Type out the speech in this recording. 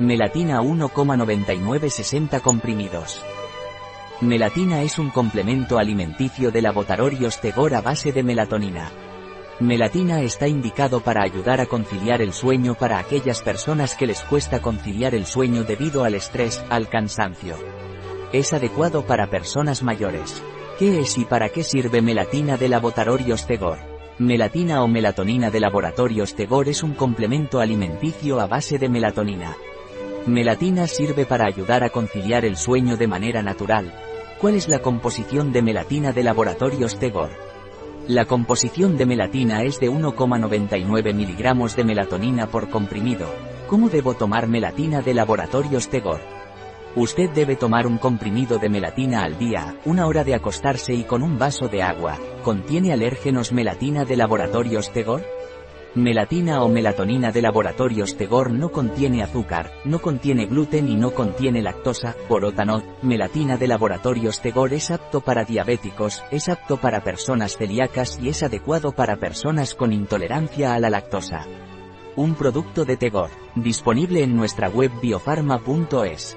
Melatina 1,9960 comprimidos. Melatina es un complemento alimenticio de laboratorios Tegor a base de melatonina. Melatina está indicado para ayudar a conciliar el sueño para aquellas personas que les cuesta conciliar el sueño debido al estrés, al cansancio. Es adecuado para personas mayores. ¿Qué es y para qué sirve melatina de laboratorios Tegor? Melatina o melatonina de laboratorios Tegor es un complemento alimenticio a base de melatonina. Melatina sirve para ayudar a conciliar el sueño de manera natural. ¿Cuál es la composición de melatina de laboratorios Tegor? La composición de melatina es de 1,99 miligramos de melatonina por comprimido. ¿Cómo debo tomar melatina de laboratorios Tegor? Usted debe tomar un comprimido de melatina al día, una hora de acostarse y con un vaso de agua. ¿Contiene alérgenos melatina de laboratorios Tegor? Melatina o melatonina de laboratorios Tegor no contiene azúcar, no contiene gluten y no contiene lactosa, por otanot, melatina de laboratorios Tegor es apto para diabéticos, es apto para personas celíacas y es adecuado para personas con intolerancia a la lactosa. Un producto de Tegor, disponible en nuestra web biofarma.es.